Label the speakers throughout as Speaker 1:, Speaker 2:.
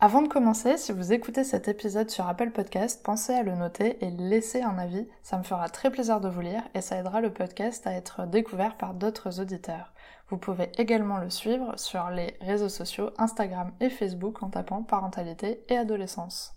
Speaker 1: Avant de commencer, si vous écoutez cet épisode sur Apple Podcast, pensez à le noter et laisser un avis, ça me fera très plaisir de vous lire et ça aidera le podcast à être découvert par d'autres auditeurs. Vous pouvez également le suivre sur les réseaux sociaux Instagram et Facebook en tapant parentalité et adolescence.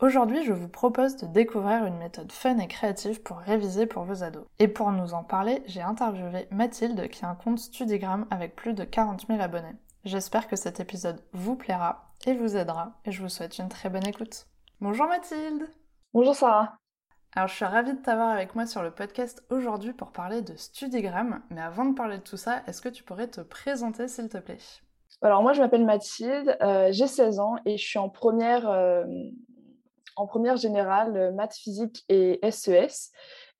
Speaker 1: Aujourd'hui, je vous propose de découvrir une méthode fun et créative pour réviser pour vos ados. Et pour nous en parler, j'ai interviewé Mathilde qui a un compte Studigram avec plus de 40 000 abonnés. J'espère que cet épisode vous plaira et vous aidera et je vous souhaite une très bonne écoute. Bonjour Mathilde
Speaker 2: Bonjour Sarah
Speaker 1: Alors je suis ravie de t'avoir avec moi sur le podcast aujourd'hui pour parler de Studigram, mais avant de parler de tout ça, est-ce que tu pourrais te présenter s'il te plaît?
Speaker 2: Alors moi je m'appelle Mathilde, euh, j'ai 16 ans et je suis en première, euh, en première générale euh, maths, physique et SES.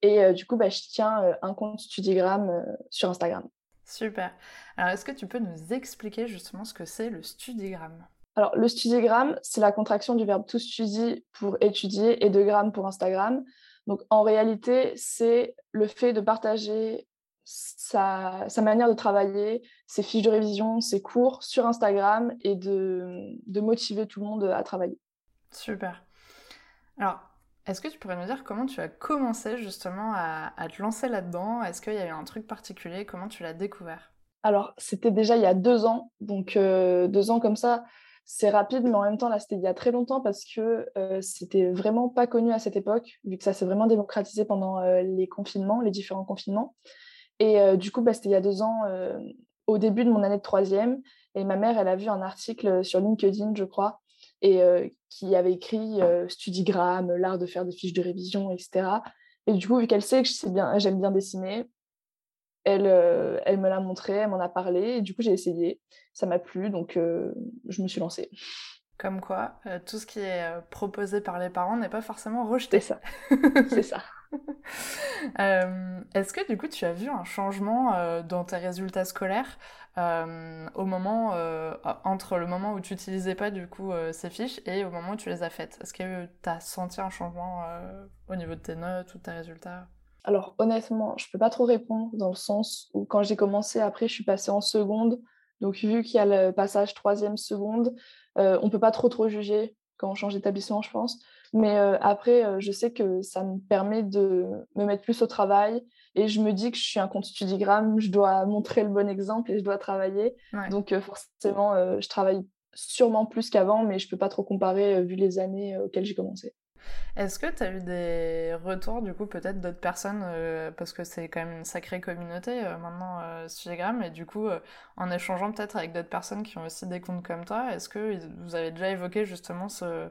Speaker 2: Et du coup, bah, je tiens un compte Studigram sur Instagram.
Speaker 1: Super. Alors, est-ce que tu peux nous expliquer justement ce que c'est le studigramme
Speaker 2: Alors, le studigramme, c'est la contraction du verbe to study pour étudier et de gramme pour Instagram. Donc, en réalité, c'est le fait de partager sa, manière de travailler, ses fiches de révision, ses cours sur Instagram et de, de motiver tout le monde à travailler.
Speaker 1: Super. Alors, est-ce que tu pourrais nous dire comment tu as commencé justement à, te lancer là-dedans? Est-ce qu'il y a eu un truc particulier? Comment tu l'as découvert?
Speaker 2: Alors, c'était déjà il y a deux ans. Donc, euh, deux ans comme ça, c'est rapide, mais en même temps, là, c'était il y a très longtemps parce que euh, c'était vraiment pas connu à cette époque, vu que ça s'est vraiment démocratisé pendant euh, les confinements, les différents confinements. Et du coup, bah, c'était il y a deux ans, au début de mon année de troisième. Et ma mère, elle a vu un article sur LinkedIn, je crois, et qui avait écrit Studigram, l'art de faire des fiches de révision, etc. Et du coup, vu qu'elle sait que j'aime bien, dessiner, elle, elle me l'a montré, elle m'en a parlé, et du coup, j'ai essayé. Ça m'a plu, donc je me suis lancée.
Speaker 1: Comme quoi, tout ce qui est proposé par les parents n'est pas forcément rejeté.
Speaker 2: C'est ça. C'est ça.
Speaker 1: Est-ce que du coup tu as vu un changement dans tes résultats scolaires euh, au moment, euh, entre le moment où tu n'utilisais pas du coup euh, ces fiches et au moment où tu les as faites? Est-ce que tu as senti un changement au niveau de tes notes ou de tes résultats?
Speaker 2: Alors honnêtement, je peux pas trop répondre dans le sens où quand j'ai commencé, après je suis passée en seconde. Donc vu qu'il y a le passage troisième seconde, on peut pas trop trop juger quand on change d'établissement, je pense. Mais après, je sais que ça me permet de me mettre plus au travail et je me dis que je suis un compte Studigram, je dois montrer le bon exemple et je dois travailler. Donc forcément, je travaille sûrement plus qu'avant, mais je peux pas trop comparer vu les années auxquelles j'ai commencé.
Speaker 1: Est-ce que tu as eu des retours, du coup, peut-être d'autres personnes, parce que c'est quand même une sacrée communauté maintenant, euh, et du coup, en échangeant peut-être avec d'autres personnes qui ont aussi des comptes comme toi, est-ce que vous avez déjà évoqué justement ce,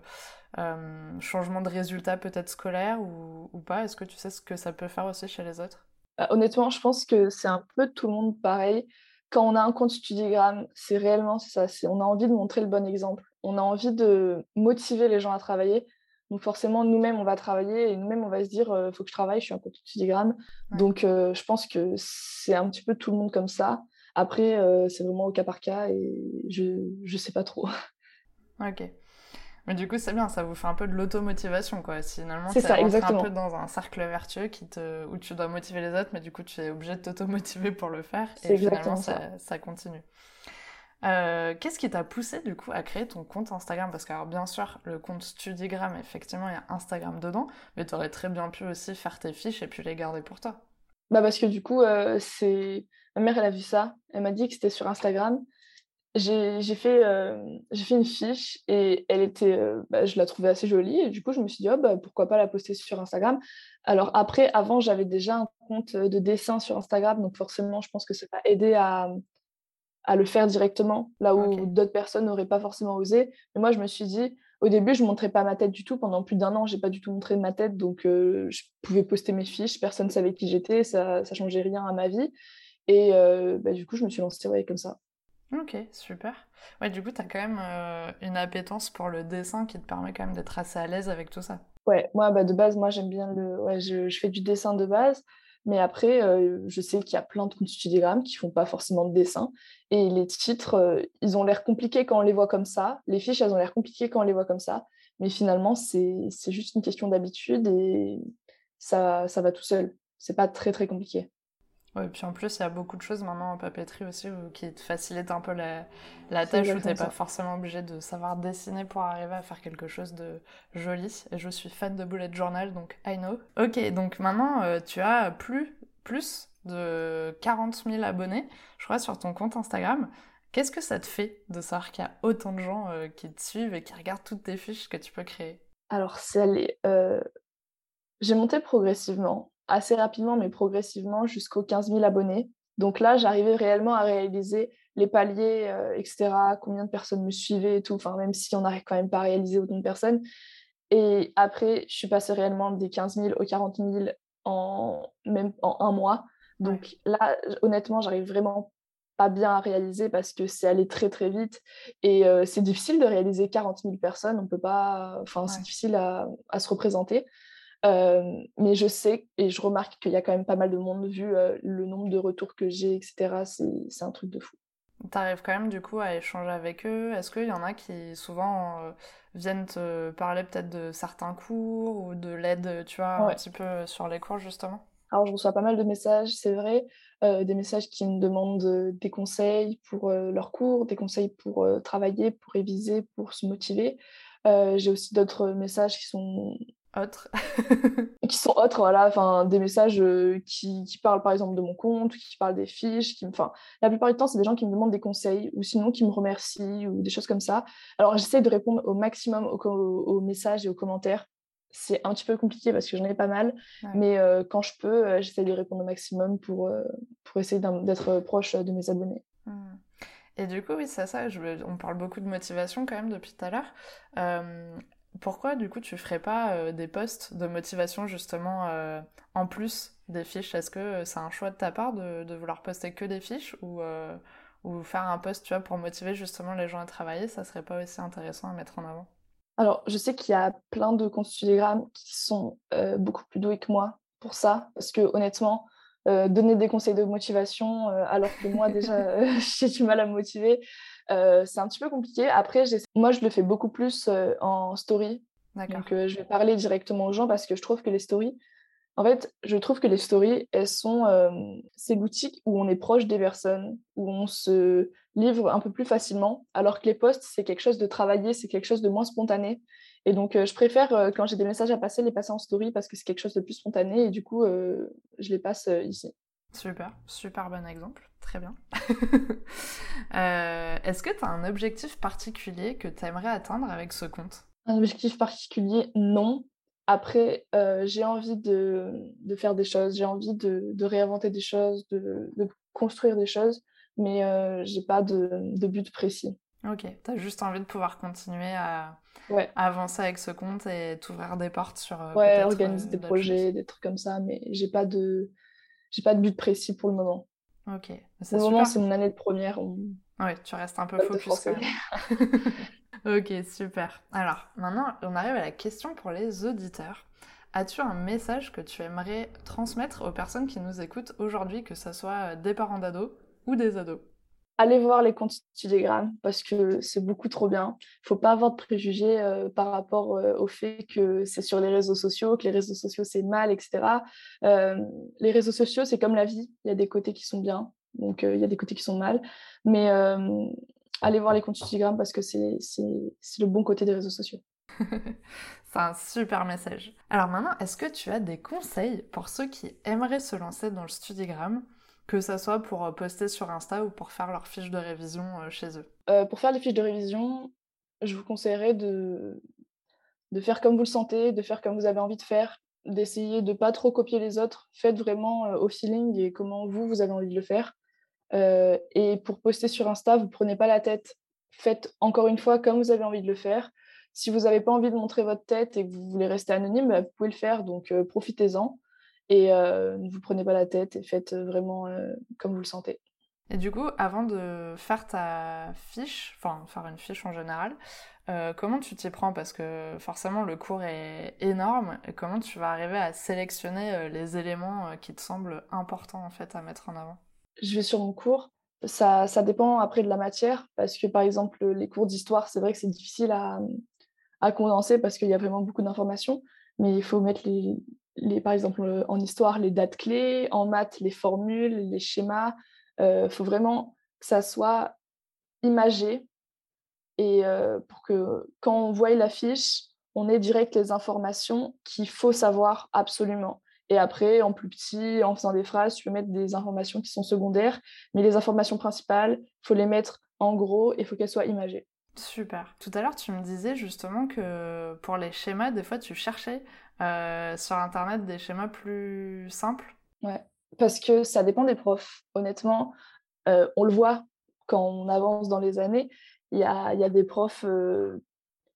Speaker 1: euh, changement de résultat peut-être scolaire ou, pas? Est-ce que tu sais ce que ça peut faire aussi chez les autres?
Speaker 2: Bah, Honnêtement, je pense que c'est un peu tout le monde pareil. Quand on a un compte Studigram, c'est réellement ça. On a envie de montrer le bon exemple. On a envie de motiver les gens à travailler. Donc forcément, nous-mêmes, on va travailler et nous-mêmes, on va se dire, il euh, faut que je travaille, je suis un compte Studigram. Donc euh, je pense que c'est un petit peu tout le monde comme ça. Après, c'est vraiment au cas par cas et je ne sais pas trop.
Speaker 1: Ok. Mais du coup, c'est bien, ça vous fait un peu de l'automotivation, quoi. Finalement,
Speaker 2: c'est ça, un
Speaker 1: peu dans un cercle vertueux qui te... où tu dois motiver les autres, mais du coup, tu es obligé de t'automotiver pour le faire. Et finalement, ça. ça. continue. Euh, qu'est-ce qui t'a poussé du coup à créer ton compte Instagram? Parce que alors bien sûr, le compte Studigram, effectivement, il y a Instagram dedans, mais tu aurais très bien pu aussi faire tes fiches et puis les garder pour toi.
Speaker 2: Bah parce que du coup, euh, c'est ma mère, elle a vu ça, elle m'a dit que c'était sur Instagram, j'ai fait, euh, fait une fiche et elle était, bah, je la trouvais assez jolie et du coup je me suis dit oh, bah, pourquoi pas la poster sur Instagram? Alors après, avant j'avais déjà un compte de dessin sur Instagram donc forcément je pense que ça m'a aidé à, à le faire directement là où d'autres personnes n'auraient pas forcément osé. Mais moi je me suis dit au début je montrais pas ma tête du tout pendant plus d'un an j'ai pas du tout montré ma tête donc euh, je pouvais poster mes fiches personne savait qui j'étais ça ça changeait rien à ma vie et bah, du coup je me suis lancée ouais, comme ça.
Speaker 1: Ok, super. Ouais, du coup, tu as quand même euh, une appétence pour le dessin qui te permet quand même d'être assez à l'aise avec tout ça.
Speaker 2: Ouais, moi, bah, de base, moi, j'aime bien le. Ouais, je, je, fais du dessin de base. Mais après, je sais qu'il y a plein de Instagram qui font pas forcément de dessin. Et les titres, ils ont l'air compliqués quand on les voit comme ça. Les fiches, elles ont l'air compliquées quand on les voit comme ça. Mais finalement, c'est juste une question d'habitude et ça, ça va tout seul. C'est pas très, très compliqué.
Speaker 1: Ouais, et puis en plus, il y a beaucoup de choses maintenant en papeterie aussi qui te facilitent un peu la, la tâche où tu n'es pas forcément obligé de savoir dessiner pour arriver à faire quelque chose de joli. Et je suis fan de bullet journal, donc I know. Ok, donc maintenant, euh, tu as plus, plus de 40 000 abonnés, je crois, sur ton compte Instagram. Qu'est-ce que ça te fait de savoir qu'il y a autant de gens euh, qui te suivent et qui regardent toutes tes fiches que tu peux créer?
Speaker 2: Alors, c'est allé. Euh, j'ai monté progressivement assez rapidement, mais progressivement, jusqu'aux 15 000 abonnés. Donc là, j'arrivais réellement à réaliser les paliers, euh, etc., combien de personnes me suivaient et tout, enfin, même si on n'arrive quand même pas à réaliser autant de personnes. Et après, je suis passée réellement des 15 000 aux 40 000 en, même en un mois. Donc là, honnêtement, j'arrive vraiment pas bien à réaliser parce que c'est allé très très vite et euh, c'est difficile de réaliser 40 000 personnes. On peut pas, enfin, c'est difficile à, à, se représenter mais je sais et je remarque qu'il y a quand même pas mal de monde vu le nombre de retours que j'ai, etc. C'est un truc de fou.
Speaker 1: Tu arrives quand même du coup à échanger avec eux. Est-ce qu'il y en a qui souvent viennent te parler peut-être de certains cours ou de l'aide, tu vois, un petit peu sur les cours justement?
Speaker 2: Alors je reçois pas mal de messages, c'est vrai. des messages qui me demandent des conseils pour leurs cours, des conseils pour travailler, pour réviser, pour se motiver. J'ai aussi d'autres messages qui sont
Speaker 1: autres.
Speaker 2: qui sont autres, voilà, enfin, des messages euh, qui, qui, parlent par exemple de mon compte, qui parlent des fiches, qui, enfin, la plupart du temps, c'est des gens qui me demandent des conseils ou sinon qui me remercient ou des choses comme ça. Alors, j'essaie de répondre au maximum aux, messages et aux commentaires. C'est un petit peu compliqué parce que j'en ai pas mal, mais euh, quand je peux, euh, j'essaie de répondre au maximum pour, pour essayer d'être proche de mes abonnés.
Speaker 1: Mmh. Et du coup, oui, c'est ça. Je, on parle beaucoup de motivation quand même depuis tout à l'heure pourquoi du coup tu ferais pas euh, des posts de motivation justement euh, en plus des fiches? Est-ce que euh, c'est un choix de ta part de, vouloir poster que des fiches ou, faire un post tu vois, pour motiver justement les gens à travailler? Ça serait pas aussi intéressant à mettre en avant.
Speaker 2: Alors je sais qu'il y a plein de comptes Telegram qui sont beaucoup plus doués que moi pour ça parce que honnêtement donner des conseils de motivation alors que moi déjà j'ai du mal à me motiver euh, c'est un petit peu compliqué. Après, moi, je le fais beaucoup plus euh, en story. Donc, euh, je vais parler directement aux gens parce que je trouve que les stories, en fait, je trouve que les stories, elles sont, c'est l'outil où on est proche des personnes, où on se livre un peu plus facilement, alors que les posts, c'est quelque chose de travaillé, c'est quelque chose de moins spontané. Et donc, je préfère, quand j'ai des messages à passer, les passer en story parce que c'est quelque chose de plus spontané et du coup, je les passe ici.
Speaker 1: Super, super bon exemple, très bien. Euh, est-ce que tu as un objectif particulier que tu aimerais atteindre avec ce compte?
Speaker 2: Un objectif particulier, non. Après, euh, j'ai envie de, faire des choses, j'ai envie de, réinventer des choses, de, construire des choses, mais euh, j'ai pas de, but précis.
Speaker 1: Ok, tu as juste envie de pouvoir continuer à, avancer avec ce compte et t'ouvrir des portes sur.
Speaker 2: ouais, organiser des projets, des trucs comme ça, mais j'ai pas de j'ai pas de but précis pour le moment.
Speaker 1: Ok.
Speaker 2: Pour le moment, c'est mon année de première.
Speaker 1: Ouais, tu restes un peu focus. ok, super. Alors, maintenant, on arrive à la question pour les auditeurs. As-tu un message que tu aimerais transmettre aux personnes qui nous écoutent aujourd'hui, que ce soit des parents d'ados ou des ados?
Speaker 2: Allez voir les comptes Telegram parce que c'est beaucoup trop bien. Il faut pas avoir de préjugés euh, par rapport euh, au fait que c'est sur les réseaux sociaux, que les réseaux sociaux c'est mal, etc. Euh, les réseaux sociaux, c'est comme la vie. Il y a des côtés qui sont bien, donc il y a des côtés qui sont mal. Mais allez voir les comptes Telegram parce que c'est le bon côté des réseaux sociaux.
Speaker 1: c'est un super message. Alors maintenant, est-ce que tu as des conseils pour ceux qui aimeraient se lancer dans le Studigram que ça soit pour euh, poster sur Insta ou pour faire leurs fiches de révision euh, chez eux
Speaker 2: euh, Pour faire les fiches de révision, je vous conseillerais de, de faire comme vous le sentez, de faire comme vous avez envie de faire, d'essayer de pas trop copier les autres. Faites vraiment au feeling et comment vous, vous avez envie de le faire. et pour poster sur Insta, vous prenez pas la tête. Faites encore une fois comme vous avez envie de le faire. Si vous n'avez pas envie de montrer votre tête et que vous voulez rester anonyme, bah, vous pouvez le faire, donc profitez-en. Et ne vous prenez pas la tête et faites vraiment comme vous le sentez.
Speaker 1: Et du coup, avant de faire ta fiche, enfin faire une fiche en général, euh, comment tu t'y prends? Parce que forcément le cours est énorme. Et comment tu vas arriver à sélectionner euh, les éléments euh, qui te semblent importants en fait à mettre en avant?
Speaker 2: Je vais sur mon cours. Ça, ça dépend après de la matière. Parce que par exemple les cours d'histoire, c'est vrai que c'est difficile à, à condenser parce qu'il y a vraiment beaucoup d'informations, mais il faut mettre les, par exemple en histoire les dates clés, en maths les formules, les schémas, il euh, faut vraiment que ça soit imagé et euh, pour que quand on voit l'affiche, on ait direct les informations qu'il faut savoir absolument. Et après, en plus petit, en faisant des phrases, tu peux mettre des informations qui sont secondaires, mais les informations principales, faut les mettre en gros et il faut qu'elles soient imagées.
Speaker 1: Super. Tout à l'heure, tu me disais justement que pour les schémas, des fois, tu cherchais euh, sur Internet des schémas plus simples.
Speaker 2: Ouais parce que ça dépend des profs. Honnêtement, euh, on le voit quand on avance dans les années. Il y a, y a, des profs, euh,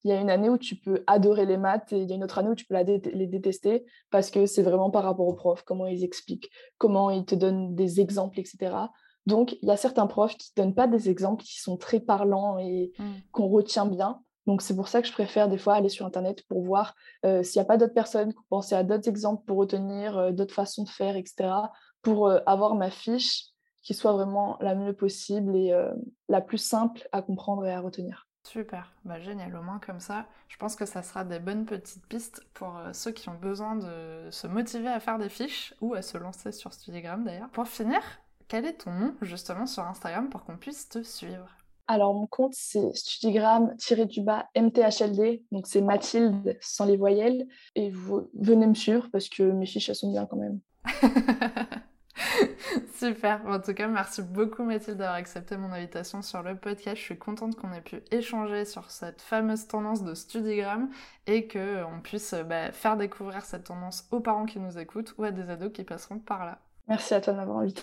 Speaker 2: il y a une année où tu peux adorer les maths et il y a une autre année où tu peux les détester parce que c'est vraiment par rapport aux profs, comment ils expliquent, comment ils te donnent des exemples, etc. Donc, il y a certains profs qui ne donnent pas des exemples qui sont très parlants et mmh. qu'on retient bien. Donc c'est pour ça que je préfère des fois aller sur Internet pour voir euh, s'il n'y a pas d'autres personnes pensé à d'autres exemples pour retenir, euh, d'autres façons de faire, etc. Pour euh, avoir ma fiche qui soit vraiment la mieux possible et la plus simple à comprendre et à retenir.
Speaker 1: Super, bah, génial, au moins comme ça, je pense que ça sera des bonnes petites pistes pour ceux qui ont besoin de se motiver à faire des fiches ou à se lancer sur Studigram d'ailleurs. Pour finir, quel est ton nom justement sur Instagram pour qu'on puisse te suivre?
Speaker 2: Alors, mon compte, c'est studigram-du-bas MTHLD. Donc, c'est Mathilde sans les voyelles. Et vous venez me suivre parce que mes fiches, elles sont bien quand même.
Speaker 1: Super. En tout cas, merci beaucoup Mathilde d'avoir accepté mon invitation sur le podcast. Je suis contente qu'on ait pu échanger sur cette fameuse tendance de Studigram et qu'on puisse bah, faire découvrir cette tendance aux parents qui nous écoutent ou à des ados qui passeront par là.
Speaker 2: Merci à toi de m'avoir invité.